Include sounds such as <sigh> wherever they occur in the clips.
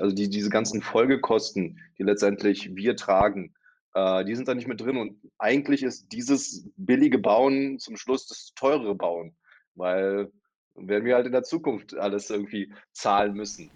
Also die, diese ganzen Folgekosten, die letztendlich wir tragen, äh, die sind da nicht mit drin. Und eigentlich ist dieses billige Bauen zum Schluss das teurere Bauen, weil werden wir halt in der Zukunft alles irgendwie zahlen müssen.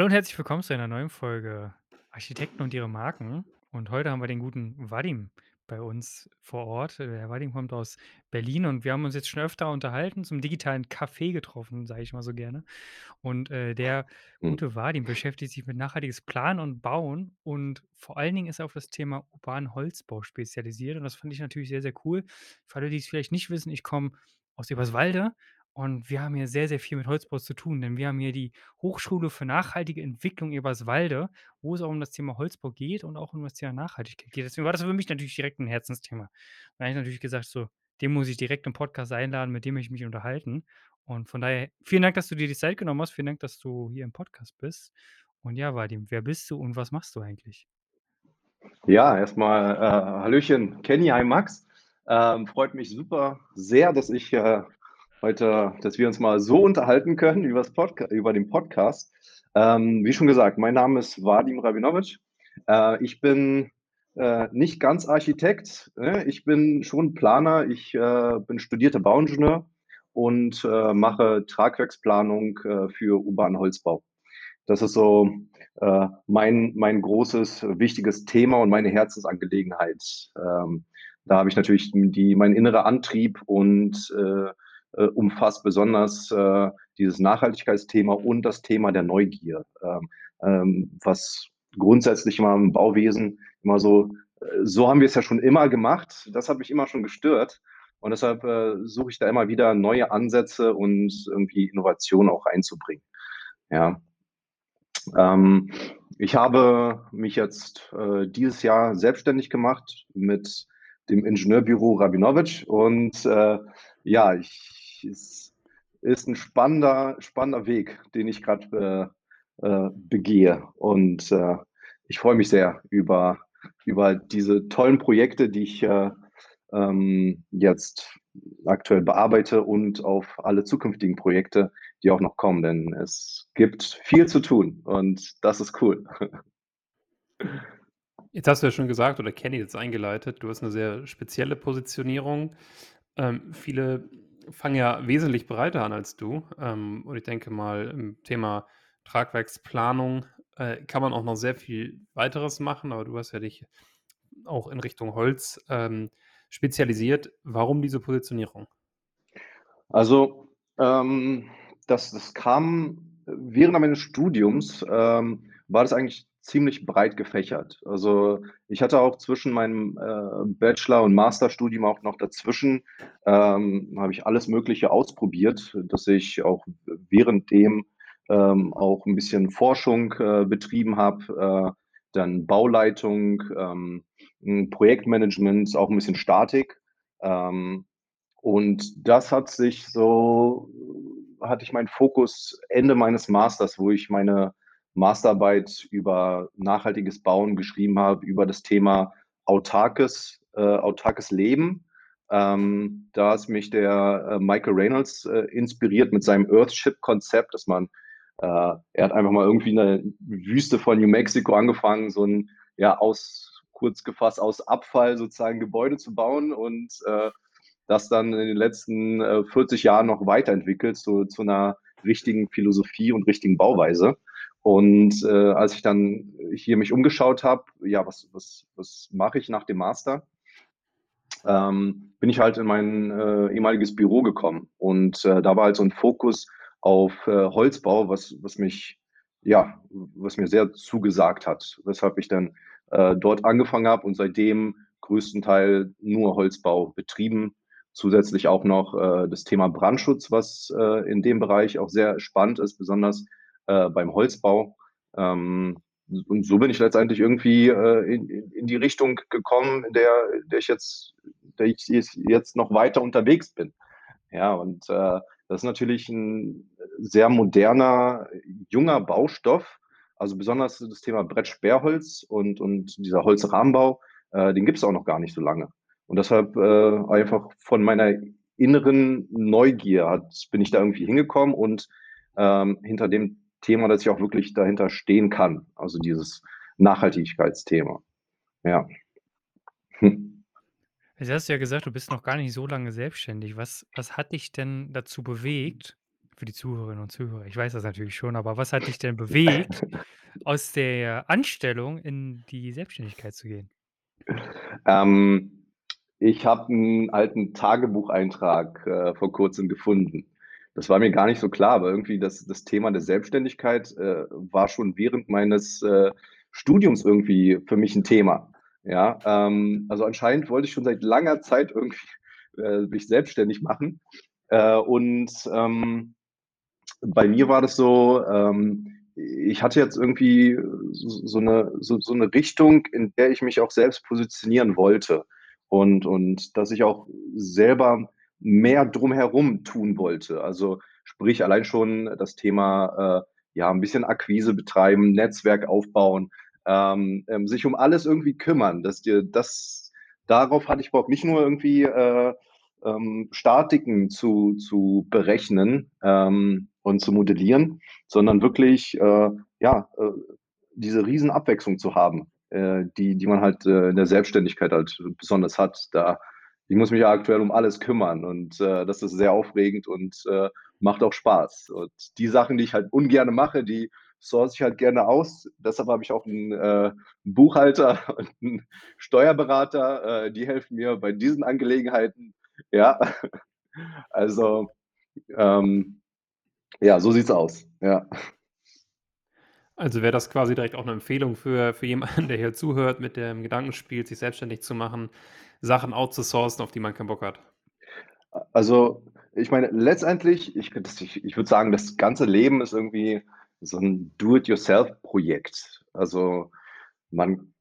Hallo und herzlich willkommen zu einer neuen Folge Architekten und ihre Marken. Und heute haben wir den guten Vadim bei uns vor Ort. Der Vadim kommt aus Berlin und wir haben uns jetzt schon öfter unterhalten, zum digitalen Café getroffen, sage ich mal so gerne. Und äh, der Hm. gute Vadim beschäftigt sich mit nachhaltiges Planen und Bauen und vor allen Dingen ist er auf das Thema urbanen Holzbau spezialisiert. Und das fand ich natürlich sehr, sehr cool. Für alle, die es vielleicht nicht wissen, ich komme aus Eberswalde und wir haben hier sehr, sehr viel mit Holzbau zu tun, denn wir haben hier die Hochschule für nachhaltige Entwicklung Eberswalde, wo es auch um das Thema Holzbau geht und auch um das Thema Nachhaltigkeit geht. Deswegen war das für mich natürlich direkt ein Herzensthema. Da habe ich natürlich gesagt, so, den muss ich direkt im Podcast einladen, mit dem ich mich unterhalten. Und von daher, vielen Dank, dass du dir die Zeit genommen hast. Vielen Dank, dass du hier im Podcast bist. Und ja, Vadim, wer bist du und was machst du eigentlich? Ja, erstmal äh, Hallöchen, Kenny, hi Max. Ähm, freut mich super sehr, dass ich äh, heute, dass wir uns mal so unterhalten können über, Podca über den Podcast. Ähm, wie schon gesagt, mein Name ist Vadim Rabinovic. Äh, ich bin äh, nicht ganz Architekt, ne? ich bin schon Planer. Ich äh, bin studierter Bauingenieur und äh, mache Tragwerksplanung äh, für urbanen Holzbau. Das ist so äh, mein, mein großes, wichtiges Thema und meine Herzensangelegenheit. Ähm, da habe ich natürlich die, mein innerer Antrieb und äh, äh, umfasst besonders äh, dieses Nachhaltigkeitsthema und das Thema der Neugier, ähm, ähm, was grundsätzlich immer im Bauwesen immer so, äh, so haben wir es ja schon immer gemacht, das hat mich immer schon gestört und deshalb äh, suche ich da immer wieder neue Ansätze und irgendwie Innovationen auch reinzubringen. Ja. Ähm, ich habe mich jetzt äh, dieses Jahr selbstständig gemacht mit dem Ingenieurbüro Rabinowitsch und äh, ja, ich, es ist ein spannender, spannender Weg, den ich gerade äh, äh, begehe und äh, ich freue mich sehr über, über diese tollen Projekte, die ich äh, ähm, jetzt aktuell bearbeite und auf alle zukünftigen Projekte, die auch noch kommen, denn es gibt viel zu tun und das ist cool. <laughs> Jetzt hast du ja schon gesagt oder Kenny jetzt eingeleitet, du hast eine sehr spezielle Positionierung. Ähm, viele fangen ja wesentlich breiter an als du. Ähm, und ich denke mal, im Thema Tragwerksplanung äh, kann man auch noch sehr viel weiteres machen, aber du hast ja dich auch in Richtung Holz ähm, spezialisiert. Warum diese Positionierung? Also, ähm, das, das kam während meines Studiums, ähm, war das eigentlich ziemlich breit gefächert. Also ich hatte auch zwischen meinem äh, Bachelor- und Masterstudium auch noch dazwischen, ähm, habe ich alles Mögliche ausprobiert, dass ich auch während dem ähm, auch ein bisschen Forschung äh, betrieben habe, äh, dann Bauleitung, ähm, Projektmanagement, auch ein bisschen Statik. Ähm, und das hat sich so, hatte ich meinen Fokus Ende meines Masters, wo ich meine Masterarbeit über nachhaltiges Bauen geschrieben habe, über das Thema autarkes, äh, autarkes Leben. Ähm, da ist mich der äh, Michael Reynolds äh, inspiriert mit seinem Earthship-Konzept, dass man, äh, er hat einfach mal irgendwie eine Wüste von New Mexico angefangen, so ein, ja, aus, kurz gefasst, aus Abfall sozusagen Gebäude zu bauen und äh, das dann in den letzten äh, 40 Jahren noch weiterentwickelt zu, zu einer richtigen Philosophie und richtigen Bauweise. Und äh, als ich dann hier mich umgeschaut habe, ja, was, was, was mache ich nach dem Master? Ähm, bin ich halt in mein äh, ehemaliges Büro gekommen. Und äh, da war halt so ein Fokus auf äh, Holzbau, was, was mich ja, was mir sehr zugesagt hat, weshalb ich dann äh, dort angefangen habe und seitdem größtenteils nur Holzbau betrieben. Zusätzlich auch noch äh, das Thema Brandschutz, was äh, in dem Bereich auch sehr spannend ist, besonders äh, beim Holzbau. Ähm, und so bin ich letztendlich irgendwie äh, in, in, die Richtung gekommen, in der, der ich jetzt, der ich jetzt noch weiter unterwegs bin. Ja, und äh, das ist natürlich ein sehr moderner, junger Baustoff. Also besonders das Thema Brettsperrholz und, und dieser Holzrahmenbau, äh, den gibt es auch noch gar nicht so lange. Und deshalb äh, einfach von meiner inneren Neugier hat, bin ich da irgendwie hingekommen und ähm, hinter dem Thema, dass ich auch wirklich dahinter stehen kann. Also dieses Nachhaltigkeitsthema. Ja. Hm. Hast du ja gesagt, du bist noch gar nicht so lange selbstständig. Was, was hat dich denn dazu bewegt, für die Zuhörerinnen und Zuhörer, ich weiß das natürlich schon, aber was hat dich denn bewegt, aus der Anstellung in die Selbstständigkeit zu gehen? Ähm, ich habe einen alten Tagebucheintrag äh, vor kurzem gefunden. Das war mir gar nicht so klar, aber irgendwie das, das Thema der Selbstständigkeit äh, war schon während meines äh, Studiums irgendwie für mich ein Thema. Ja, ähm, also anscheinend wollte ich schon seit langer Zeit irgendwie äh, mich selbstständig machen. Äh, und ähm, bei mir war das so, ähm, ich hatte jetzt irgendwie so, so eine, so, so eine Richtung, in der ich mich auch selbst positionieren wollte. Und, und dass ich auch selber mehr drumherum tun wollte. Also sprich allein schon das Thema, äh, ja, ein bisschen Akquise betreiben, Netzwerk aufbauen, ähm, ähm, sich um alles irgendwie kümmern. Dass dir das, darauf hatte ich Bock, nicht nur irgendwie äh, ähm, Statiken zu, zu berechnen ähm, und zu modellieren, sondern wirklich äh, ja, äh, diese Riesenabwechslung zu haben, äh, die, die man halt äh, in der Selbstständigkeit halt besonders hat. Da ich muss mich ja aktuell um alles kümmern und äh, das ist sehr aufregend und äh, macht auch Spaß. Und die Sachen, die ich halt ungern mache, die source ich halt gerne aus. Deshalb habe ich auch einen, äh, Buchhalter <laughs> und einen Steuerberater, äh, die helfen mir bei diesen Angelegenheiten. Ja, <laughs> also ähm, ja, so sieht's aus. Ja. Also wäre das quasi direkt auch eine Empfehlung für, für jemanden, <laughs> der hier zuhört, mit dem Gedanken spielt, sich selbstständig zu machen, Sachen outzusourcen, auf die man keinen Bock hat? Also, ich meine, letztendlich, ich, ich, ich würde sagen, das ganze Leben ist irgendwie so ein Do-it-yourself-Projekt. Also, man,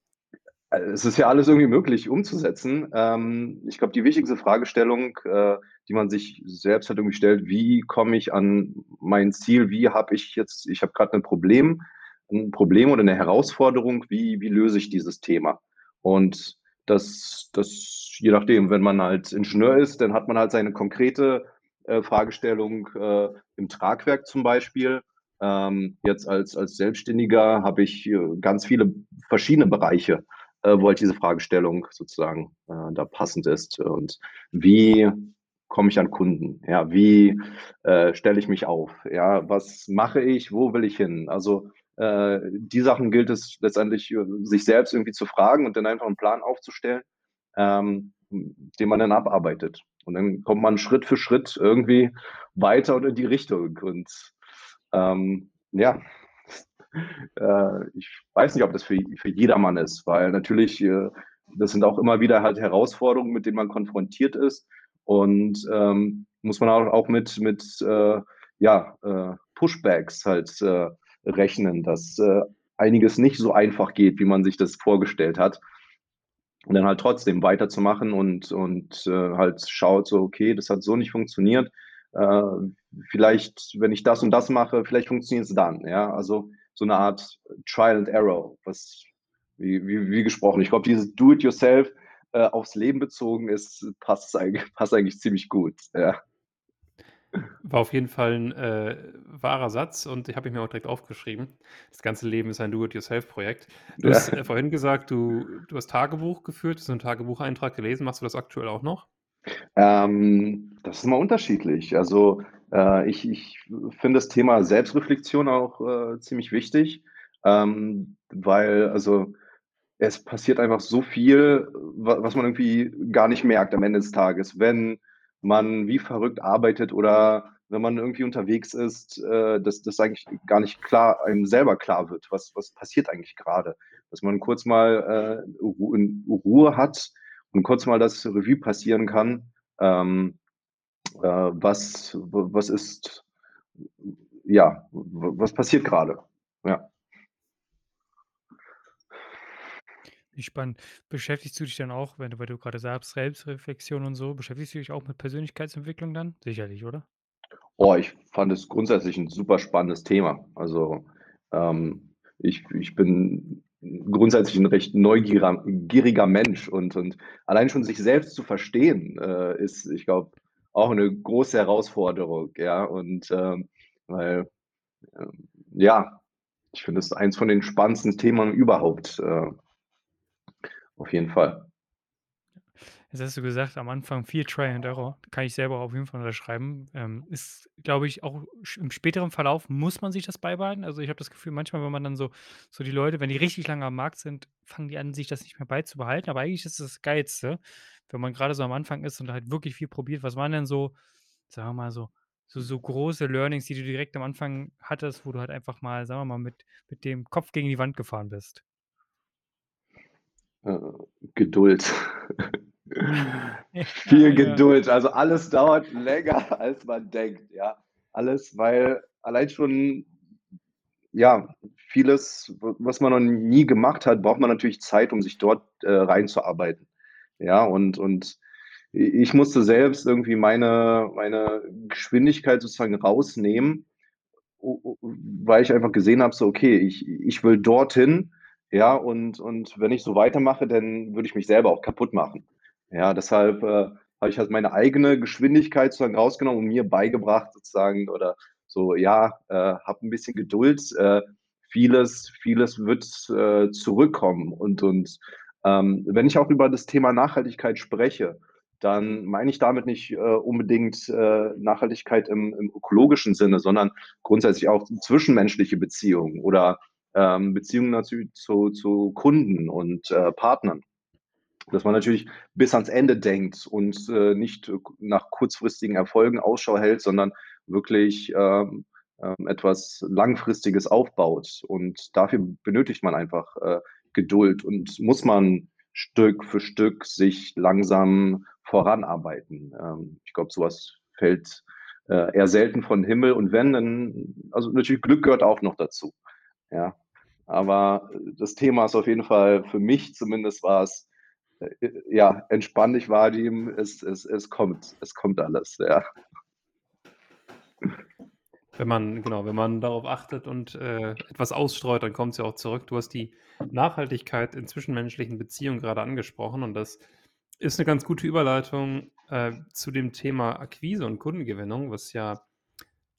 es ist ja alles irgendwie möglich umzusetzen. Ähm, ich glaube, die wichtigste Fragestellung, äh, die man sich selbst halt irgendwie stellt, wie komme ich an mein Ziel? Wie habe ich jetzt, ich habe gerade ein Problem, ein Problem oder eine Herausforderung, wie, wie löse ich dieses Thema? Und das, das, je nachdem, wenn man halt Ingenieur ist, dann hat man halt seine konkrete äh, Fragestellung äh, im Tragwerk zum Beispiel. Ähm, jetzt als, als Selbstständiger habe ich äh, ganz viele verschiedene Bereiche, äh, wo halt diese Fragestellung sozusagen äh, da passend ist. Und wie komme ich an Kunden? Ja, wie stelle ich mich auf? Ja, was mache ich? Wo will ich hin? Also äh, die Sachen gilt es letztendlich, äh, sich selbst irgendwie zu fragen und dann einfach einen Plan aufzustellen, ähm, den man dann abarbeitet. Und dann kommt man Schritt für Schritt irgendwie weiter und in die Richtung. Und ähm, ja, <laughs> äh, ich weiß nicht, ob das für, für jedermann ist, weil natürlich, äh, das sind auch immer wieder halt Herausforderungen, mit denen man konfrontiert ist. Und ähm, muss man auch, auch mit, mit äh, ja, äh, Pushbacks halt rechnen, dass äh, einiges nicht so einfach geht, wie man sich das vorgestellt hat. Und dann halt trotzdem weiterzumachen und, und äh, halt schaut so, okay, das hat so nicht funktioniert. Äh, vielleicht, wenn ich das und das mache, vielleicht funktioniert es dann. Ja, also so eine Art Trial and Error, was wie, wie, wie gesprochen. Ich glaube, dieses Do-it-yourself äh, aufs Leben bezogen ist, passt eigentlich, passt eigentlich ziemlich gut. Ja. War auf jeden Fall ein äh, wahrer Satz und ich habe ihn mir auch direkt aufgeschrieben. Das ganze Leben ist ein Do-it-yourself-Projekt. Du Ja. hast äh, vorhin gesagt, du, du hast Tagebuch geführt, hast einen Tagebucheintrag gelesen. Machst du das aktuell auch noch? Ähm, das ist immer unterschiedlich. Also äh, ich, ich finde das Thema Selbstreflexion auch äh, ziemlich wichtig, ähm, weil also es passiert einfach so viel, was man irgendwie gar nicht merkt am Ende des Tages, wenn man wie verrückt arbeitet oder wenn man irgendwie unterwegs ist, äh, dass das eigentlich gar nicht klar einem selber klar wird, was, was passiert eigentlich gerade. Dass man kurz mal äh, Ruhe hat und kurz mal das Revue passieren kann. Ähm, äh, was, was ist, ja, was passiert gerade? Ja. Wie spannend. Beschäftigst du dich dann auch, wenn du, weil du gerade sagst, Selbstreflexion und so, beschäftigst du dich auch mit Persönlichkeitsentwicklung dann? Sicherlich, oder? Oh, ich fand es grundsätzlich ein super spannendes Thema. Also, ähm, ich ich bin grundsätzlich ein recht neugieriger Mensch und und allein schon sich selbst zu verstehen, äh, ist, ich glaube, auch eine große Herausforderung, ja. Und, ähm, weil, ähm, ja, ich finde es eins von den spannendsten Themen überhaupt, äh, auf jeden Fall. Jetzt hast du gesagt, am Anfang viel Try and Error. Kann ich selber auf jeden Fall unterschreiben. Ähm, ist, glaube ich, auch im späteren Verlauf muss man sich das beibehalten. Also ich habe das Gefühl, manchmal, wenn man dann so, so die Leute, wenn die richtig lange am Markt sind, fangen die an, sich das nicht mehr beizubehalten. Aber eigentlich ist es das Geilste, wenn man gerade so am Anfang ist und halt wirklich viel probiert. Was waren denn so, sagen wir mal so, so, so große Learnings, die du direkt am Anfang hattest, wo du halt einfach mal, sagen wir mal, mit, mit dem Kopf gegen die Wand gefahren bist? Äh, Geduld. <laughs> Ja, Viel ja. Geduld. Also alles dauert länger, <laughs> als man denkt, ja. Alles, weil allein schon, ja, vieles, was man noch nie gemacht hat, braucht man natürlich Zeit, um sich dort äh, reinzuarbeiten. Ja, und, und ich musste selbst irgendwie meine, meine Geschwindigkeit sozusagen rausnehmen, weil ich einfach gesehen habe, so, okay, ich, ich will dorthin, ja, und, und wenn ich so weitermache, dann würde ich mich selber auch kaputt machen. Ja, deshalb äh, habe ich halt meine eigene Geschwindigkeit sozusagen rausgenommen und mir beigebracht sozusagen oder so, ja, äh, hab ein bisschen Geduld, äh, vieles, vieles wird äh, zurückkommen und, und ähm, wenn ich auch über das Thema Nachhaltigkeit spreche, dann meine ich damit nicht äh, unbedingt äh, Nachhaltigkeit im, im ökologischen Sinne, sondern grundsätzlich auch zwischenmenschliche Beziehungen oder ähm, Beziehungen natürlich zu, zu Kunden und äh, Partnern. Dass man natürlich bis ans Ende denkt und äh, nicht nach kurzfristigen Erfolgen Ausschau hält, sondern wirklich ähm, ähm, etwas Langfristiges aufbaut. Und dafür benötigt man einfach äh, Geduld und muss man Stück für Stück sich langsam voranarbeiten. Ähm, ich glaube, sowas fällt äh, eher selten von Himmel und wenn, dann, also natürlich Glück gehört auch noch dazu. Ja, aber das Thema ist auf jeden Fall für mich zumindest war es äh, ja, entspann dich, Vadim, es, es, es kommt, es kommt alles, ja. Wenn man, genau, wenn man darauf achtet und äh, etwas ausstreut, dann kommt es ja auch zurück. Du hast die Nachhaltigkeit in zwischenmenschlichen Beziehungen gerade angesprochen und das ist eine ganz gute Überleitung äh, zu dem Thema Akquise und Kundengewinnung, was ja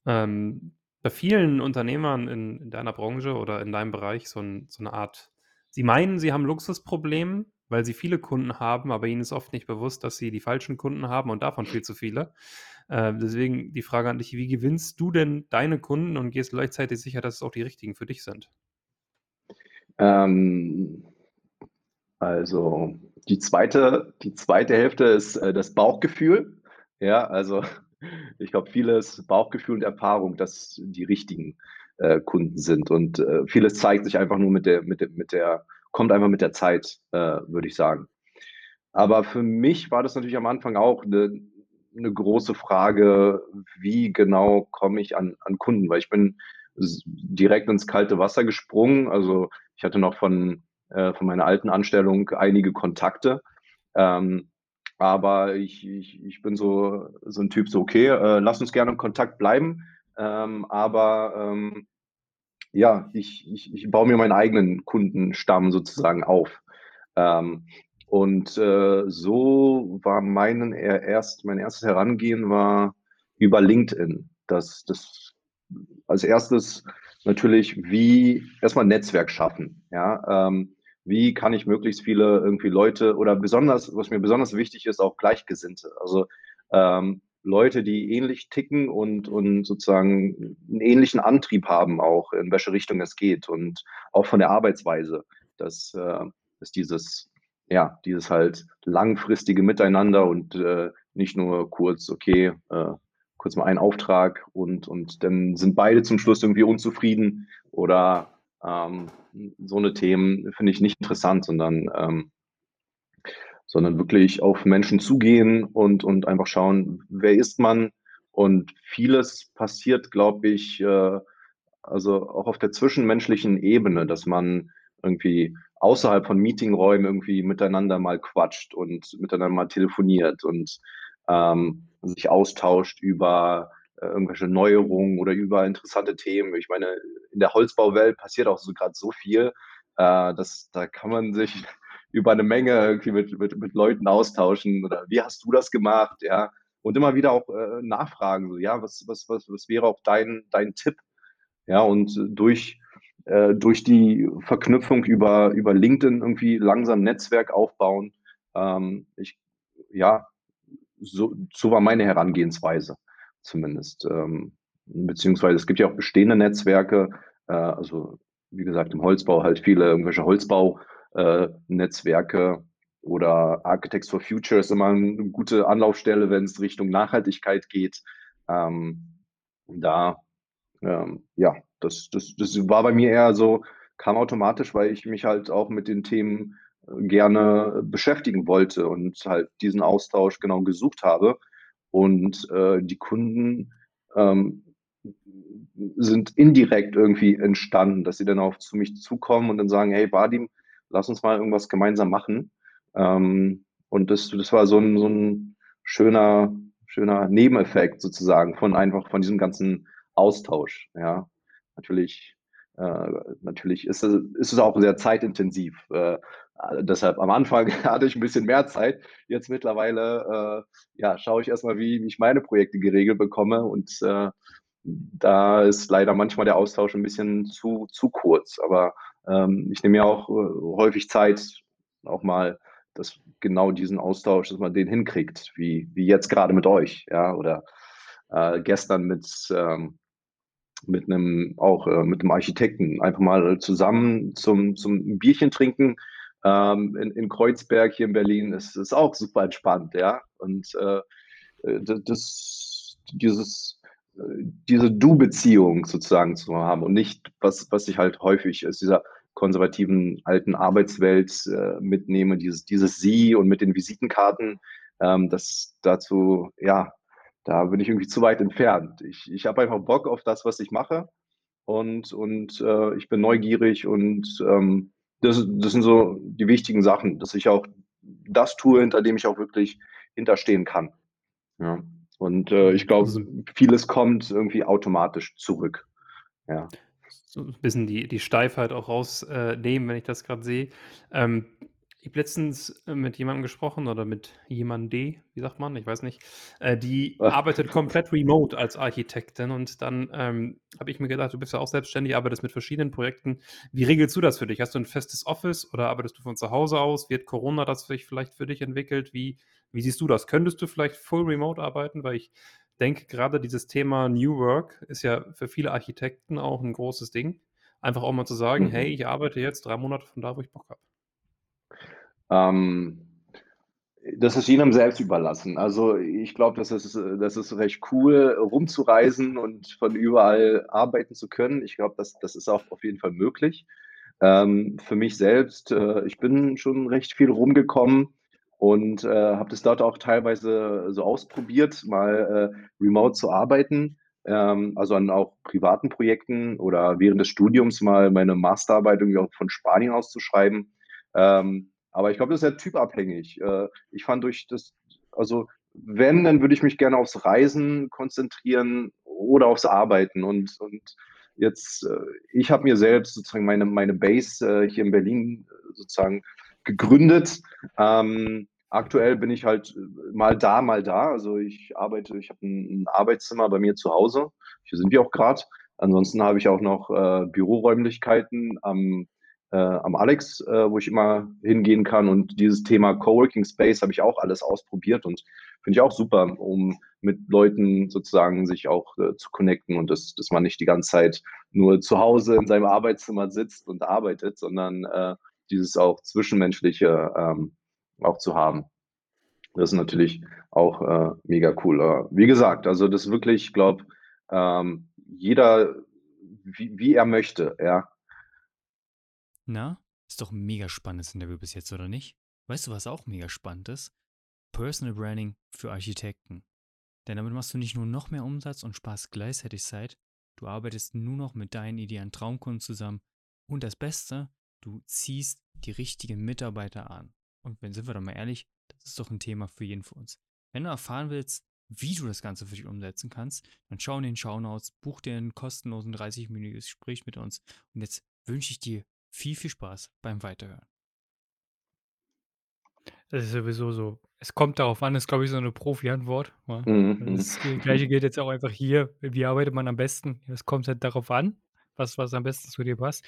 ähm, bei vielen Unternehmern in, in deiner Branche oder in deinem Bereich so, ein, so eine Art, sie meinen, sie haben Luxusproblem, weil sie viele Kunden haben, aber ihnen ist oft nicht bewusst, dass sie die falschen Kunden haben und davon viel zu viele. Äh, deswegen die Frage an dich, wie gewinnst du denn deine Kunden und gehst gleichzeitig sicher, dass es auch die richtigen für dich sind? Ähm, also die zweite, die zweite Hälfte ist äh, das Bauchgefühl. Ja, also ich glaube, vieles Bauchgefühl und Erfahrung, dass die richtigen äh, Kunden sind. Und äh, vieles zeigt sich einfach nur mit der, mit der, mit der kommt einfach mit der Zeit, äh, würde ich sagen. Aber für mich war das natürlich am Anfang auch eine, eine große Frage, wie genau komme ich an, an Kunden, weil ich bin direkt ins kalte Wasser gesprungen. Also ich hatte noch von, äh, von meiner alten Anstellung einige Kontakte. Ähm, aber ich, ich, ich bin so, so ein Typ, so okay, äh, lass uns gerne in Kontakt bleiben. Ähm, aber ähm, ja, ich, ich, ich baue mir meinen eigenen Kundenstamm sozusagen auf. Ähm, und äh, so war mein, erst, mein erstes Herangehen war über LinkedIn. Das, das als erstes natürlich, wie erstmal Netzwerk schaffen. Ja, ähm, wie kann ich möglichst viele irgendwie Leute oder besonders, was mir besonders wichtig ist, auch Gleichgesinnte. Also ähm, Leute, die ähnlich ticken und, und sozusagen einen ähnlichen Antrieb haben, auch in welche Richtung es geht und auch von der Arbeitsweise, dass, äh, dass dieses, ja, dieses halt langfristige Miteinander und äh, nicht nur kurz, okay, äh, kurz mal einen Auftrag und, und dann sind beide zum Schluss irgendwie unzufrieden oder ähm, so eine Themen finde ich nicht interessant, sondern, ähm, sondern wirklich auf Menschen zugehen und, und einfach schauen, wer ist man. Und vieles passiert, glaube ich, äh, also auch auf der zwischenmenschlichen Ebene, dass man irgendwie außerhalb von Meetingräumen irgendwie miteinander mal quatscht und miteinander mal telefoniert und ähm, sich austauscht über irgendwelche Neuerungen oder über interessante Themen. Ich meine, in der Holzbauwelt passiert auch so gerade so viel, äh, dass da kann man sich <laughs> über eine Menge irgendwie mit, mit, mit Leuten austauschen. Oder wie hast du das gemacht, ja, und immer wieder auch äh, nachfragen, so, ja, was, was, was, was wäre auch dein, dein Tipp, ja, und durch, äh, durch die Verknüpfung über, über LinkedIn irgendwie langsam Netzwerk aufbauen, ähm, ich, ja, so, so war meine Herangehensweise zumindest. Ähm, beziehungsweise es gibt ja auch bestehende Netzwerke, äh, also wie gesagt im Holzbau halt viele irgendwelche Holzbau-Netzwerke äh, oder Architects for Future ist immer eine gute Anlaufstelle, wenn es Richtung Nachhaltigkeit geht. Ähm, da, ähm, ja, das, das, das war bei mir eher so, kam automatisch, weil ich mich halt auch mit den Themen äh, gerne beschäftigen wollte und halt diesen Austausch genau gesucht habe. Und äh, die Kunden ähm, sind indirekt irgendwie entstanden, dass sie dann auch zu mich zukommen und dann sagen, hey Vadim, lass uns mal irgendwas gemeinsam machen. Ähm, und das, das war so ein, so ein schöner, schöner Nebeneffekt sozusagen von einfach von diesem ganzen Austausch. Ja, natürlich, äh, natürlich ist es, ist es auch sehr zeitintensiv. Äh, deshalb am Anfang <laughs> hatte ich ein bisschen mehr Zeit. Jetzt mittlerweile äh, ja, schaue ich erstmal, wie, wie ich meine Projekte geregelt bekomme. Und äh, da ist leider manchmal der Austausch ein bisschen zu, zu kurz. Aber ähm, ich nehme ja auch äh, häufig Zeit, auch mal dass genau diesen Austausch, dass man den hinkriegt, wie, wie jetzt gerade mit euch, ja, oder äh, gestern mit, ähm, mit einem, auch äh, mit einem Architekten, einfach mal zusammen zum, zum Bierchen trinken ähm, in, in Kreuzberg hier in Berlin, ist, ist auch super entspannt, ja, und äh, äh das, dieses, äh, diese Du-Beziehung sozusagen zu haben und nicht, was, was ich halt häufig ist, dieser konservativen alten Arbeitswelt äh, mitnehme, dieses, dieses Sie und mit den Visitenkarten, ähm, das dazu, ja, da bin ich irgendwie zu weit entfernt. Ich, ich habe einfach Bock auf das, was ich mache und, und äh, ich bin neugierig und ähm, das, das sind so die wichtigen Sachen, dass ich auch das tue, hinter dem ich auch wirklich hinterstehen kann. Ja. Und äh, ich glaube, also vieles kommt irgendwie automatisch zurück. Ja so ein bisschen die, die Steifheit auch rausnehmen, wenn ich das gerade sehe. Ähm, ich habe letztens äh, mit jemandem gesprochen oder mit jemandem, wie sagt man, ich weiß nicht, äh, die Ach. arbeitet komplett remote als Architektin und dann ähm, habe ich mir gedacht, du bist ja auch selbstständig, arbeitest mit verschiedenen Projekten. Wie regelst du das für dich? Hast du ein festes Office oder arbeitest du von zu Hause aus? Wird Corona das vielleicht für dich entwickelt? Wie, wie siehst du das? Könntest du vielleicht full remote arbeiten? Weil ich denke, gerade dieses Thema New Work ist ja für viele Architekten auch ein großes Ding. Einfach auch mal zu sagen, mhm. hey, ich arbeite jetzt drei Monate von da, wo ich Bock habe. Ähm, das ist jedem selbst überlassen. Also ich glaube, das ist, das ist recht cool, rumzureisen und von überall arbeiten zu können. Ich glaube, das, das ist auch auf jeden Fall möglich. Ähm, für mich selbst, äh, ich bin schon recht viel rumgekommen und äh, habe das dort auch teilweise so ausprobiert, mal äh, remote zu arbeiten, ähm, also an auch privaten Projekten oder während des Studiums mal meine Masterarbeit irgendwie auch von Spanien aus zu schreiben. Ähm, aber ich glaube, das ist ja typabhängig. Äh, ich fand durch das, also wenn, dann würde ich mich gerne aufs Reisen konzentrieren oder aufs Arbeiten und, und jetzt, äh, ich habe mir selbst sozusagen meine, meine Base äh, hier in Berlin sozusagen gegründet. Ähm, aktuell bin ich halt mal da, mal da. Also ich arbeite, ich habe ein, ein, Arbeitszimmer bei mir zu Hause. Hier sind wir auch gerade. Ansonsten habe ich auch noch äh, Büroräumlichkeiten am, äh, am Alex, äh, wo ich immer hingehen kann. Und dieses Thema Coworking Space habe ich auch alles ausprobiert und finde ich auch super, um mit Leuten sozusagen sich auch äh, zu connecten und das, dass man nicht die ganze Zeit nur zu Hause in seinem Arbeitszimmer sitzt und arbeitet, sondern äh, dieses auch zwischenmenschliche ähm, auch zu haben. Das ist natürlich auch, äh, mega cool. Wie gesagt, also das wirklich, ich glaube, ähm, jeder wie wie er möchte, ja. Na, ist doch 'n mega spannendes Interview bis jetzt, oder nicht? Weißt du, was auch mega spannend ist? Personal Branding für Architekten. Denn damit machst du nicht nur noch mehr Umsatz und sparst gleichzeitig Zeit, du arbeitest nur noch mit deinen idealen Traumkunden zusammen und das Beste, du ziehst die richtigen Mitarbeiter an. Und wenn sind wir doch mal ehrlich, das ist doch ein Thema für jeden von uns. Wenn du erfahren willst, wie du das Ganze für dich umsetzen kannst, dann schau in den Shownotes, buch dir ein kostenlosen 30-minütiges Gespräch mit uns und jetzt wünsche ich dir viel, viel Spaß beim Weiterhören. Das ist sowieso so. Es kommt darauf an, ist, glaube ich, so eine Profi-Antwort, ja. Mhm. Das Gleiche gilt jetzt auch einfach hier. Wie arbeitet man am besten? Es kommt halt darauf an, was was am besten zu dir passt.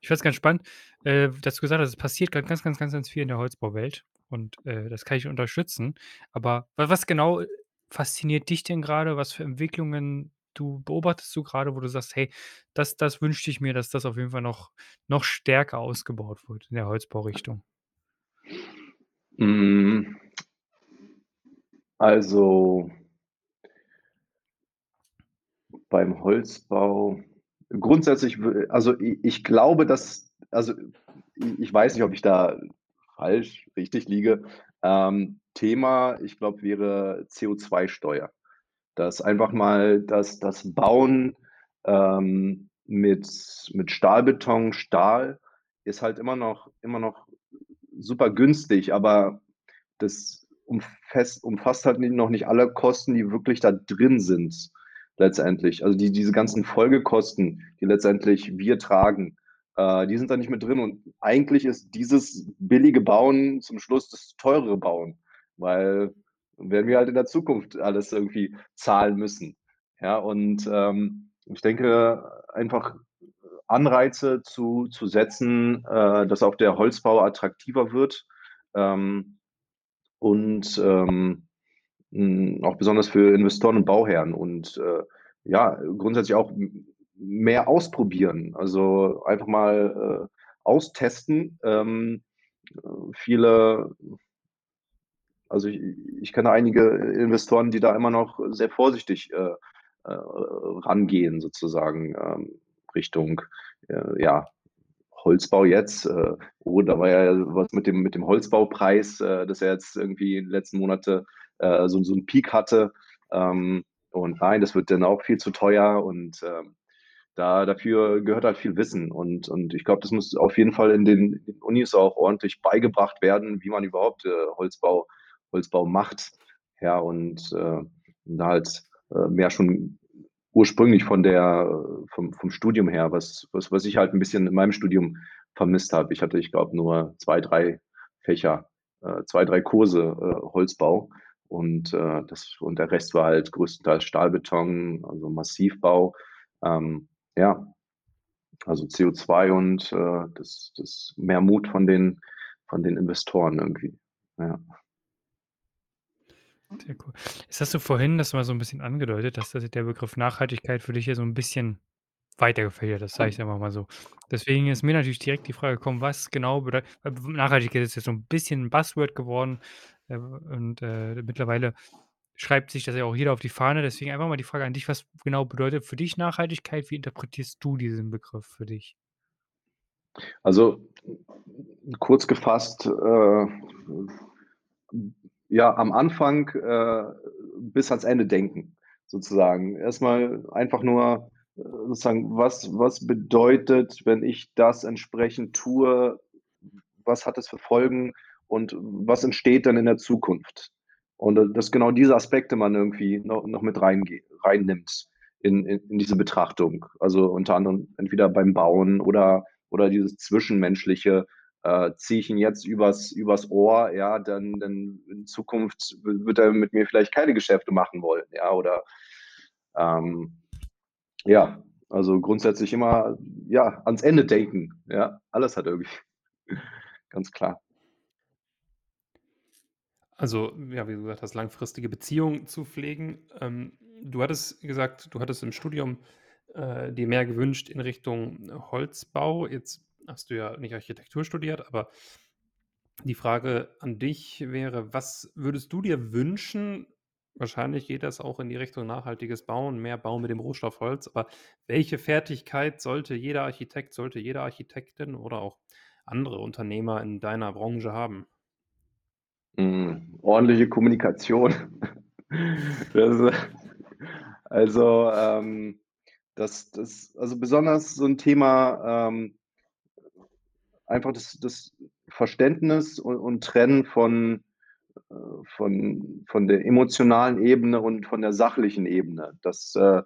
Ich fand's ganz spannend, äh, dass du gesagt hast, es passiert grad ganz, ganz, ganz, ganz viel in der Holzbauwelt und, äh, das kann ich unterstützen. Aber wa was genau fasziniert dich denn grade? Was für Entwicklungen du beobachtest du grade, wo du sagst: „Hey, das das wünschte ich mir, dass das auf jeden Fall noch noch stärker ausgebaut wird in der Holzbaurichtung?“ Hm. Also beim Holzbau grundsätzlich also i ich glaube, dass also ich weiß nicht, ob ich da falsch, richtig liege. Ähm, Thema, ich glaube, wäre CO2-Steuer. Dass einfach mal das das Bauen, ähm, mit mit Stahlbeton Stahl ist halt immer noch immer noch super günstig, aber das umfässt umfasst halt noch nicht alle Kosten, die wirklich da drin sind letztendlich. Also, die diese ganzen Folgekosten, die letztendlich wir tragen, äh, die sind da nicht mit drin und eigentlich ist dieses billige Bauen zum Schluss das teurere Bauen, weil werden wir halt in der Zukunft alles irgendwie zahlen müssen. Ja, und, ähm, ich denke, einfach Anreize zu zu setzen, äh, dass auch der Holzbau attraktiver wird, ähm, und, ähm, hm, auch besonders für Investoren und Bauherren und, äh, ja, grundsätzlich auch mehr ausprobieren. Also, einfach mal, äh, austesten. Ähm, äh, viele also, i ich kenne einige Investoren, die da immer noch sehr vorsichtig, äh, äh, rangehen sozusagen, ähm, Richtung, äh, ja, Holzbau jetzt. Äh, oh, da war ja was mit dem mit dem Holzbaupreis, äh, dass er jetzt irgendwie in den letzten Monate, äh, so so 'n Peak hatte. Ähm, und nein, das wird dann auch viel zu teuer und, ähm, da dafür gehört halt viel Wissen und und ich glaube, das muss auf jeden Fall in den in den Unis auch ordentlich beigebracht werden, wie man überhaupt, äh, Holzbau Holzbau macht. Ja, und, äh, da halt, äh, mehr schon ursprünglich von der vom vom Studium her, was was was ich halt 'n bisschen in meinem Studium vermisst habe. Ich hatte, ich glaube, nur 2, 3 Fächer, äh, 2, 3 Kurse, äh, Holzbau und, äh, das und der Rest war halt größtenteils Stahlbeton, also Massivbau. Ähm, ja, also CO2 und, äh, das das mehr Mut von den von den Investoren irgendwie, ja. Sehr cool. Jetzt hast du vorhin das mal so 'n bisschen angedeutet, dass das der Begriff Nachhaltigkeit für dich ja so 'n bisschen weiter gefächert ist, sage ich's einfach mal so. Deswegen ist mir natürlich direkt die Frage gekommen, was genau bedei äh, w Nachhaltigkeit ist jetzt so 'n bisschen 'n Buzzword geworden, äh, und, äh, mittlerweile schreibt sich das ja auch jeder auf die Fahne. Deswegen einfach mal die Frage an dich: Was genau bedeutet für dich Nachhaltigkeit? Wie interpretierst du diesen Begriff für dich? Also, kurz gefasst, äh, ja, am Anfang, äh, bis ans Ende denken sozusagen. Erst mal einfach nur, äh, sozusagen, was was bedeutet, wenn ich das entsprechend tue, was hat das für Folgen und was entsteht dann in der Zukunft? Und, äh, dass genau diese Aspekte man irgendwie no noch mit reinge reinnimmt in in in diese Betrachtung. Also, unter anderem entweder beim Bauen oder oder dieses Zwischenmenschliche. Äh, ziehe ich ihn jetzt übers übers Ohr, ja, dann dann in Zukunft wird er mit mir vielleicht keine Geschäfte machen wollen, ja, oder, ähm, ja, also grundsätzlich immer, ja, ans Ende denken, ja. Alles hat irgendwie <laughs> ganz klar. Also, ja, wie du gesagt hast, langfristige Beziehungen zu pflegen. Ähm, du hattest gesagt, du hattest im Studium, äh, dir mehr gewünscht in Richtung Holzbau. Jetzt hast du ja nicht Architektur studiert, aber Die Frage an dich wäre: Was würdest du dir wünschen wahrscheinlich geht das auch in die Richtung nachhaltiges Bauen, mehr Bauen mit dem Rohstoff Holz, aber welche Fertigkeit sollte jeder Architekt, sollte jede Architektin oder auch andere Unternehmer in deiner Branche haben? Hm, ordentliche Kommunikation. <laughs> Das also, ähm, das das also, besonders so 'n Thema, ähm einfach das das Verständnis u und Trennen von äh, von von der emotionalen Ebene und von der sachlichen Ebene. Das äh,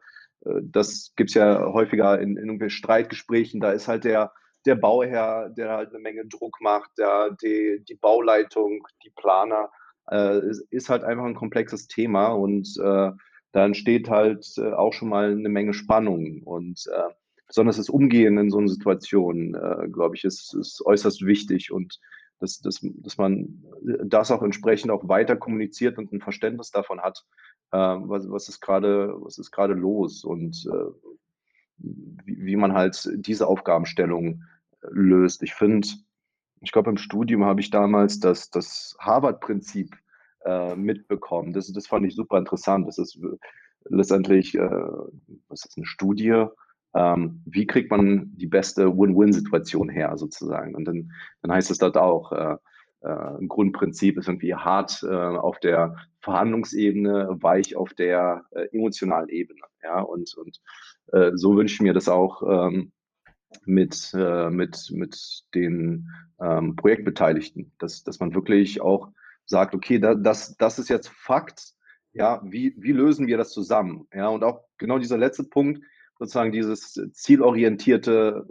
äh, das gibt's ja häufiger in in irgendwelchen Streitgesprächen. Da ist halt der der Bauherr, der halt 'ne Menge Druck macht, der die die Bauleitung, die Planer. Es ist halt einfach 'n komplexes Thema und, äh, da entsteht halt, auch schon mal 'ne Menge Spannung und, äh, besonders das Umgehen in so 'ner Situation, äh, glaube ich, ist ist äußerst wichtig und dass dass dass man, äh, das auch entsprechend auch weiter kommuniziert und 'n Verständnis davon hat, äh, was was ist grade was ist grade los und, äh, wie wie man halt diese Aufgabenstellung löst. Ich finde ich glaube, im Studium habe ich damals das das Harvard-Prinzip, äh, mitbekommen. Das das fand ich super interessant. Das ist, äh, letztendlich, äh was ist 'ne Studie, ähm, wie kriegt man die beste Win-Win-Situation her sozusagen? Und dann dann heißt es dort auch, äh, äh, 'n Grundprinzip ist irgendwie hart, äh, auf der Verhandlungsebene, weich auf der, äh, emotionalen Ebene, ja? Und und, äh, so wünsche ich mir das auch, ähm, mit äh, mit mit den, ähm, Projektbeteiligten, dass dass man wirklich auch sagt: „Okay, da das das ist jetzt Fakt, ja, wie wie lösen wir das zusammen?“ Ja, und auch genau dieser letzte Punkt, sozusagen dieses zielorientierte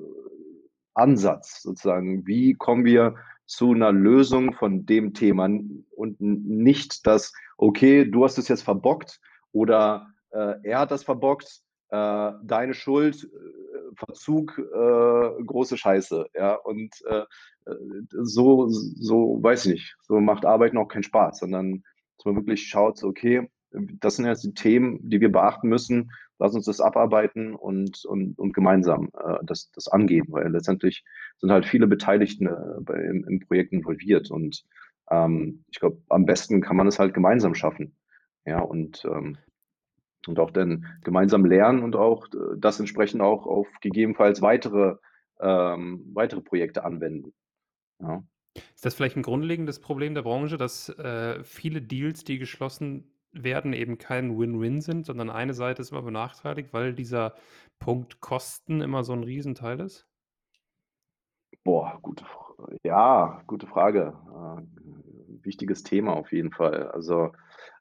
Ansatz sozusagen. Wie kommen wir zu 'ner Lösung von dem Thema und nicht das: „Okay, du hast es jetzt verbockt“ oder, äh: „Er hat das verbockt, äh, deine Schuld, äh, Verzug, äh, große Scheiße“, ja? Und, äh, äh, so so weiß ich nicht, so macht Arbeiten auch keinen Spaß, sondern dass man wirklich schaut, „Okay, das sind jetzt die Themen, die wir beachten müssen. Lass uns das abarbeiten und und und gemeinsam, äh, das das angehen“, weil letztendlich sind halt viele Beteiligten, äh, im im Projekt involviert und, ähm, ich glaube, am besten kann man es halt gemeinsam schaffen, ja? Und, ähm und auch dann gemeinsam lernen und auch d das entsprechend auch auf gegebenenfalls weitere ähm, weitere Projekte anwenden, ja? Ist das vielleicht 'n grundlegendes Problem der Branche, dass, äh, viele Deals, die geschlossen werden, eben kein Win-Win sind, sondern eine Seite ist immer benachteiligt, weil dieser Punkt Kosten immer so 'n Riesenteil ist? Boah, gute ja, gute Frage. Äh, wichtiges Thema auf jeden Fall. Also,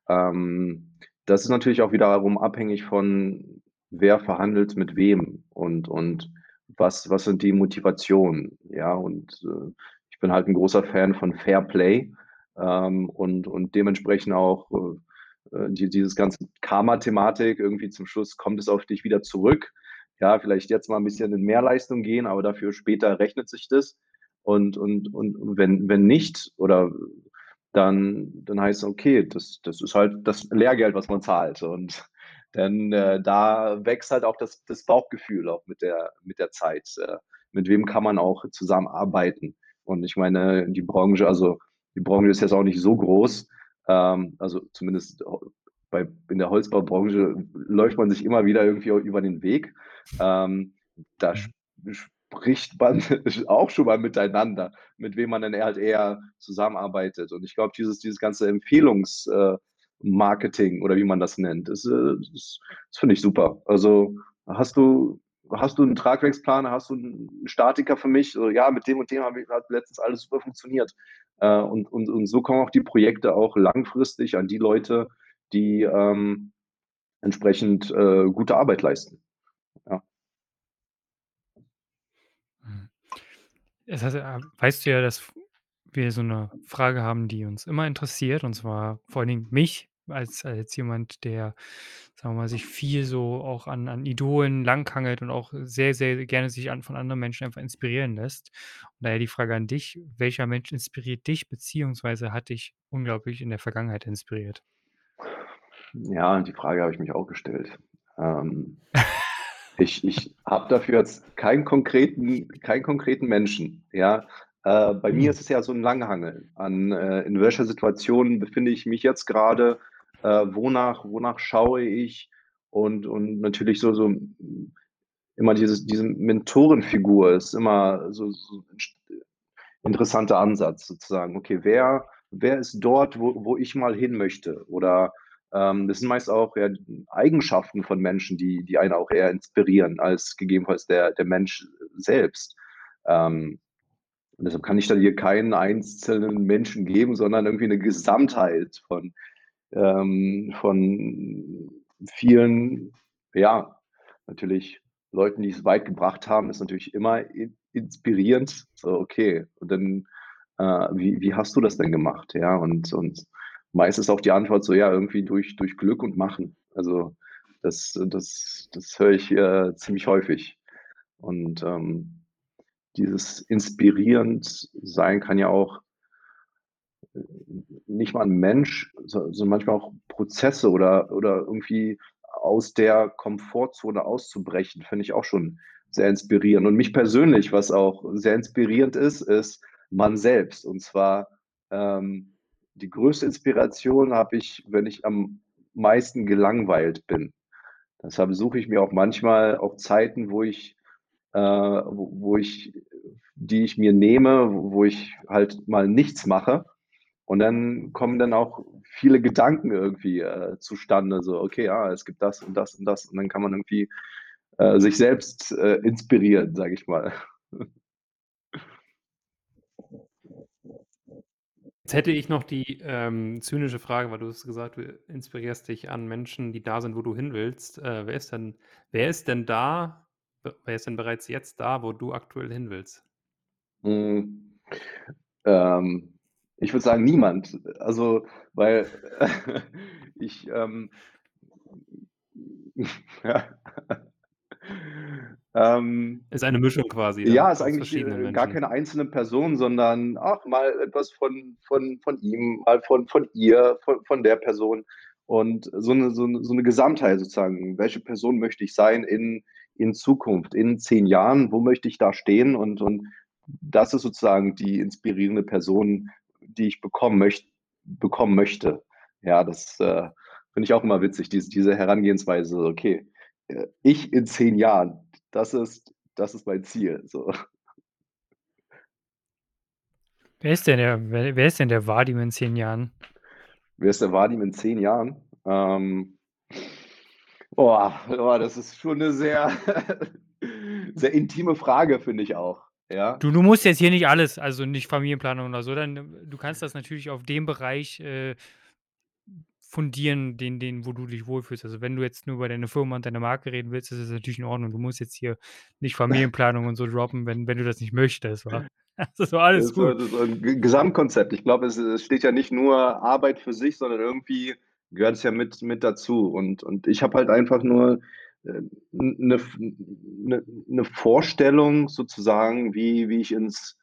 ähm, das ist natürlich auch wiederum abhängig von wer verhandelt mit wem und und was was sind die Motivationen, ja? Und, äh, ich bin halt 'n großer Fan von Fair Play, ähm, und und dementsprechend auch, äh, die dieses ganze Karma-Thematik irgendwie zum Schluss kommt es auf dich wieder zurück. Ja, vielleicht jetzt mal 'n bisschen in Mehrleistung gehen, aber dafür später rechnet sich das. Und und und wenn wenn nicht oder dann dann heißt es: „Okay, das das ist halt das Lehrgeld, was man zahlt.“ Und dann, äh, da wächst halt auch das das Bauchgefühl auch mit der mit der Zeit. Äh, mit wem kann man auch zusammenarbeiten? Und ich meine, die Branche also, die Branche ist jetzt auch nicht so groß, ähm, also, zumindest bei in der Holzbaubranche läuft man sich immer wieder irgendwie über den Weg. Ähm, da Mhm. sp spricht man <laughs> auch schon mal miteinander, mit wem man dann eher halt eher zusammenarbeitet. Und ich glaube, dieses dieses ganze Empfehlungs äh, oder wie man das nennt, das, äh, das das finde ich super. Also, hast du hast du 'n Tragwerksplan? Hast du 'n Statiker für mich? So: „Ja, mit dem und dem ich hat letztens alles super funktioniert.“ Äh, und und und so kommen auch die Projekte auch langfristig an die Leute, die, ähm, entsprechend, äh, gute Arbeit leisten. Ja. Es heißt ja weißt du ja, dass wir so 'ne Frage haben, die uns immer interessiert, und zwar vor allen Dingen mich als als jemand, der, sagen wir mal, sich viel so auch an an Idolen langhangelt und auch sehr, sehr gerne sich an von anderen Menschen einfach inspirieren lässt. Und daher die Frage an dich: Welcher Mensch inspiriert dich beziehungsweise hat dich unglaublich in der Vergangenheit inspiriert? Ja, die Frage habe ich mich auch gestellt. Ähm, <laughs> ich ich habe dafür jetzt keinen konkreten keinen konkreten Menschen, ja? Äh, bei mir Mhm. ist es ja so ein Langhangeln an, äh, in welcher Situation befinde ich mich jetzt gerade, äh, wonach wonach schaue ich und und natürlich so so, immer dieses diese Mentorenfigur ist immer so so interessanter Ansatz sozusagen. Okay, wer wer ist dort, wo wo ich mal hin möchte? Oder, ähm, das sind meist auch, ja, Eigenschaften von Menschen, die die einen auch eher inspirieren als gegebenenfalls der der Mensch selbst. Ähm, deshalb kann ich da hier keinen einzelnen Menschen geben, sondern irgendwie 'ne Gesamtheit von ähm, von vielen, ja, natürlich Leuten, die es weit gebracht haben, ist natürlich immer in inspirierend. So, okay, und dann, äh, wie wie hast du das denn gemacht? Ja, und und meist ist auch die Antwort so, ja, irgendwie durch durch Glück und Machen. Also, das das das höre ich, äh, ziemlich häufig. Und, ähm, dieses inspirierend sein kann ja auch nicht mal 'n Mensch, so sondern manchmal auch Prozesse oder oder irgendwie aus der Komfortzone auszubrechen, finde ich auch schon sehr inspirierend. Und mich persönlich, was auch sehr inspirierend ist, ist man selbst. Und zwar, ähm, die größte Inspiration habe ich, wenn ich am meisten gelangweilt bin. Deshalb suche ich mir auch manchmal auch Zeiten, wo ich äh, wo ich die ich mir nehme, wo ich halt mal nichts mache. Und dann kommen dann auch viele Gedanken irgendwie, äh, zustande, so: „Okay, ja, es gibt das und das und das.“ Und dann kann man irgendwie, äh, sich selbst, äh, inspirieren, sage ich mal. Jetzt hätte ich noch die, ähm, zynische Frage, weil du hast gesagt, du inspirierst dich an Menschen, die da sind, wo du hin willst. Äh, wer ist denn wer ist denn da wer ist denn bereits jetzt da, wo du aktuell hin willst? Hm, ähm, ich würde sagen, niemand. Also, weil <laughs> ich, ähm <laughs> ja. <laughs> Ähm Ist eine Mischung quasi Ja, dann ist eigentlich, äh, gar keine einzelne Person, sondern, ach, mal etwas von von von ihm, mal von von ihr, von von der Person und so 'ne so 'ne so 'ne Gesamtheit sozusagen. Welche Person möchte ich sein in in Zukunft? In 10 Jahren, wo möchte ich da stehen? Und und das ist sozusagen die inspirierende Person, die ich bekommen möcht bekommen möchte. Ja, das, äh, finde ich auch immer witzig, diese diese Herangehensweise, okay, äh, ich in 10 Jahren, das ist das ist mein Ziel, so. Wer ist denn der wer wer ist denn der Vadim in 10 Jahren? Wer ist der Vadim in 10 Jahren? Ähm, boah, oh, das ist schon 'ne sehr <laughs> sehr intime Frage, finde ich auch, ja? Du du musst jetzt hier nicht alles also, nicht Familienplanung oder so, dann du kannst das natürlich auf dem Bereich, äh, fundieren, den den wo du dich wohlfühlst. Also, wenn du jetzt nur über deine Firma und deine Marke reden willst, ist das natürlich in Ordnung. Du musst jetzt hier nicht Familienplanung und so droppen, wenn wenn du das nicht möchtest, wa? <laughs> <laughs> Das ist doch alles Das gut. das war 'n Ge Gesamtkonzept. Ich glaube, es es steht ja nicht nur Arbeit für sich, sondern irgendwie gehört es ja mit mit dazu. Und und ich habe halt einfach nur, äh, 'n 'ne F 'ne 'ne Vorstellung sozusagen, wie wie ich ins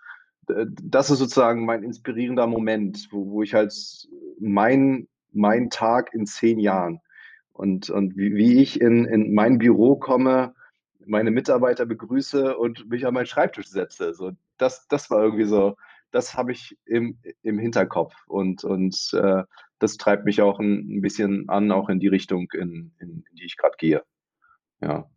das ist sozusagen mein inspirierender Moment, wo wo ich halt mein mein Tag in 10 Jahren und und wie wie ich in in mein Büro komme, meine Mitarbeiter begrüße und mich an meinen Schreibtisch setze. So, das das war irgendwie so das habe ich im im Hinterkopf und und, äh, das treibt mich auch 'n 'n bisschen an, auch in die Richtung, in in in die ich grad gehe. Ja.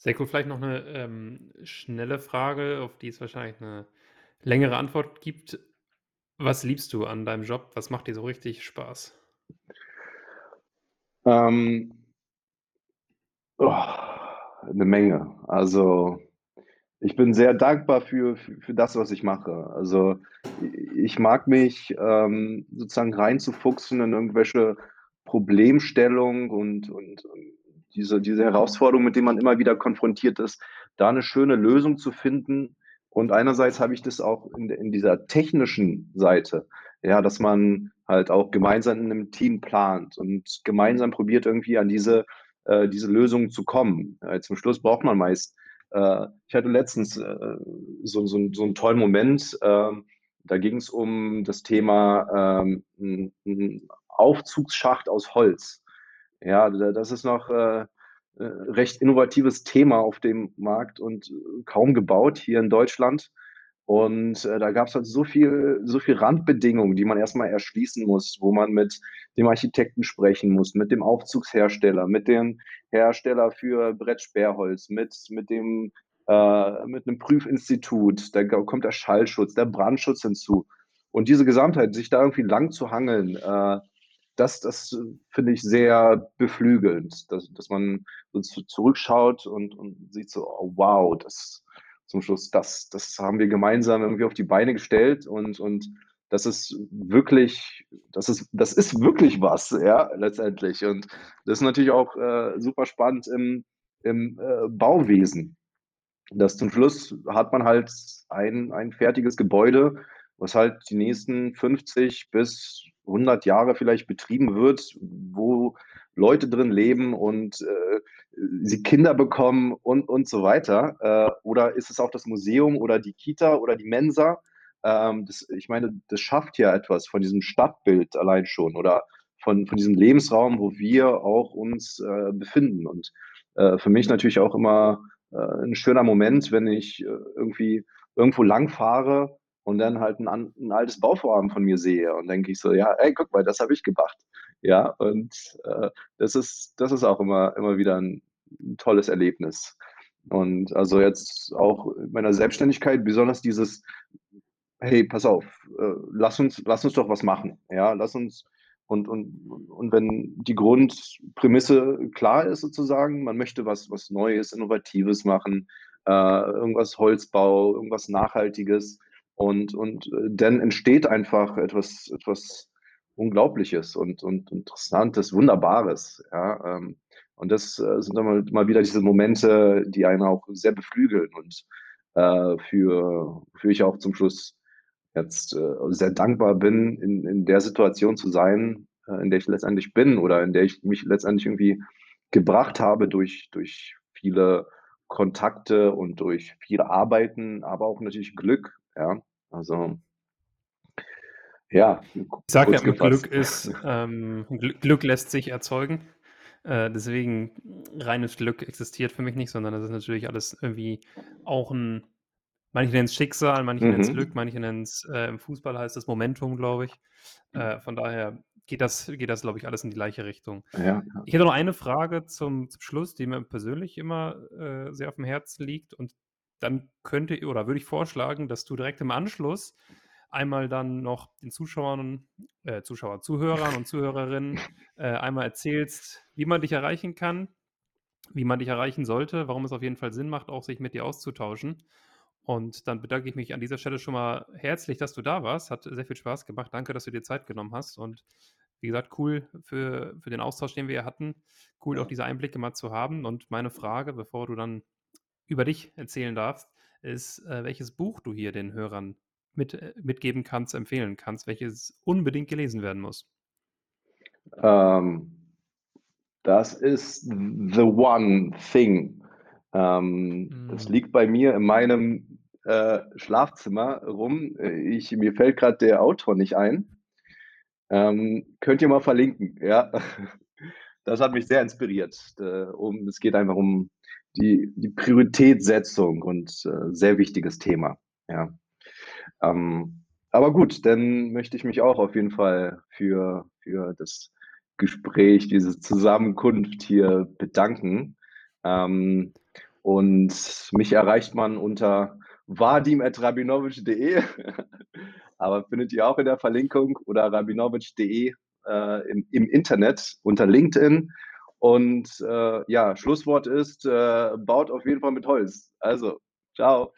Sehr cool. Vielleicht noch 'ne, ähm, schnelle Frage, auf die es wahrscheinlich 'ne längere Antwort gibt. Was liebst du an deinem Job? Was macht dir so richtig Spaß? Ähm 'ne Menge. Also, ich bin sehr dankbar für f für das, was ich mache. Also, ich mag mich, ähm, sozusagen reinzufuchsen in irgendwelche Problemstellungen und und und diese diese Herausforderung, mit denen man immer wieder konfrontiert ist, da 'ne schöne Lösung zu finden. Und einerseits habe ich das auch in in dieser technischen Seite, ja, dass man halt auch gemeinsam in 'nem Team plant und gemeinsam probiert, irgendwie an diese äh, diese Lösungen zu kommen. Äh, zum Schluss braucht man meist äh, ich hatte letztens, äh, so so so 'n tollen Moment, ähm, da ging's um das Thema, ähm, 'n 'n Aufzugsschacht aus Holz. Ja, da das ist noch, äh, äh, recht innovatives Thema auf dem Markt und äh, kaum gebaut hier in Deutschland. Und äh, da gab es halt so viel, so viel Randbedingungen, die man erstmal erschließen muss, wo man mit dem Architekten sprechen muss, mit dem Aufzugshersteller, mit dem Hersteller für Brettsperrholz, mit, mit dem äh, mit einem Prüfinstitut, da kommt der Schallschutz, der Brandschutz hinzu. Und diese Gesamtheit, sich da irgendwie lang zu hangeln, äh, das, das finde ich sehr beflügelnd, dass, dass man so zurückschaut und, und sieht so, oh, wow, das zum Schluss, das, das haben wir gemeinsam irgendwie auf die Beine gestellt und, und das ist wirklich, das ist, das ist wirklich was, ja, letztendlich. Und das ist natürlich auch äh, super spannend im, im äh, Bauwesen. Das zum Schluss hat man halt ein, ein fertiges Gebäude, was halt die nächsten 50 bis 100 Jahre vielleicht betrieben wird, wo Leute drin leben und äh, sie Kinder bekommen und, und so weiter. Äh, oder ist es auch das Museum oder die Kita oder die Mensa? Ähm, das, ich meine, das schafft ja etwas von diesem Stadtbild allein schon oder von, von diesem Lebensraum, wo wir auch uns äh, befinden. Und äh, für mich natürlich auch immer äh, ein schöner Moment, wenn ich äh, irgendwie irgendwo lang fahre und dann halt ein, ein, altes Bauvorhaben von mir sehe und denke ich so, ja, ey, guck mal, das habe ich gemacht. Ja, und äh, das ist, das ist auch immer, immer wieder ein, ein, tolles Erlebnis. Und also jetzt auch in meiner Selbstständigkeit, besonders dieses, hey, pass auf, äh, lass uns, lass uns doch was machen. Ja, lass uns, und, und, und wenn die Grundprämisse klar ist sozusagen, man möchte was, was Neues, Innovatives machen, äh, irgendwas Holzbau, irgendwas Nachhaltiges, und, und äh, dann entsteht einfach etwas, etwas Unglaubliches und, und Interessantes, Wunderbares. Ja? Ähm, und das äh, sind dann mal, mal wieder diese Momente, die einen auch sehr beflügeln und äh, für, für ich auch zum Schluss jetzt äh, sehr dankbar bin, in, in der Situation zu sein, äh, in der ich letztendlich bin oder in der ich mich letztendlich irgendwie gebracht habe durch, durch viele Kontakte und durch viel Arbeiten, aber auch natürlich Glück. Ja, also ja. Ich sage ja, Glück ist, ähm, Glück, lässt sich erzeugen. Äh, deswegen reines Glück existiert für mich nicht, sondern das ist natürlich alles irgendwie auch ein, manche nennen es Schicksal, manche mhm. nennen es Glück, manche nennen es äh, im Fußball heißt es Momentum, glaube ich. Äh, von daher geht das, geht das, glaube ich, alles in die gleiche Richtung. Ja. Ich hätte noch eine Frage zum, zum Schluss, die mir persönlich immer äh, sehr auf dem Herzen liegt und dann könnte oder würde ich vorschlagen, dass du direkt im Anschluss einmal dann noch den Zuschauern, äh, Zuschauer, Zuhörern und Zuhörerinnen <laughs> äh, einmal erzählst, wie man dich erreichen kann, wie man dich erreichen sollte, warum es auf jeden Fall Sinn macht, auch sich mit dir auszutauschen. Und dann bedanke ich mich an dieser Stelle schon mal herzlich, dass du da warst. Hat sehr viel Spaß gemacht. Danke, dass du dir Zeit genommen hast. Und wie gesagt, cool für, für den Austausch, den wir hier hatten. Cool, auch diese Einblicke mal zu haben. Und meine Frage, bevor du dann über dich erzählen darfst, ist, äh, welches Buch du hier den Hörern mit, äh, mitgeben kannst, empfehlen kannst, welches unbedingt gelesen werden muss. Ähm, das ist The One Thing. Ähm, mm. Das liegt bei mir in meinem äh, Schlafzimmer rum. Ich, mir fällt gerade der Autor nicht ein. Ähm, könnt ihr mal verlinken, ja. <laughs> Das hat mich sehr inspiriert. Äh, um, es geht einfach um die, die Prioritätssetzung und äh, sehr wichtiges Thema. Ja. Ähm, aber gut, dann möchte ich mich auch auf jeden Fall für, für das Gespräch, diese Zusammenkunft hier bedanken. Ähm, und mich erreicht man unter vadim.rabinowitsch.de, <laughs> aber findet ihr auch in der Verlinkung oder rabinowitsch.de äh, im, im Internet unter LinkedIn. Und äh, ja, Schlusswort ist, äh, baut auf jeden Fall mit Holz. Also, ciao.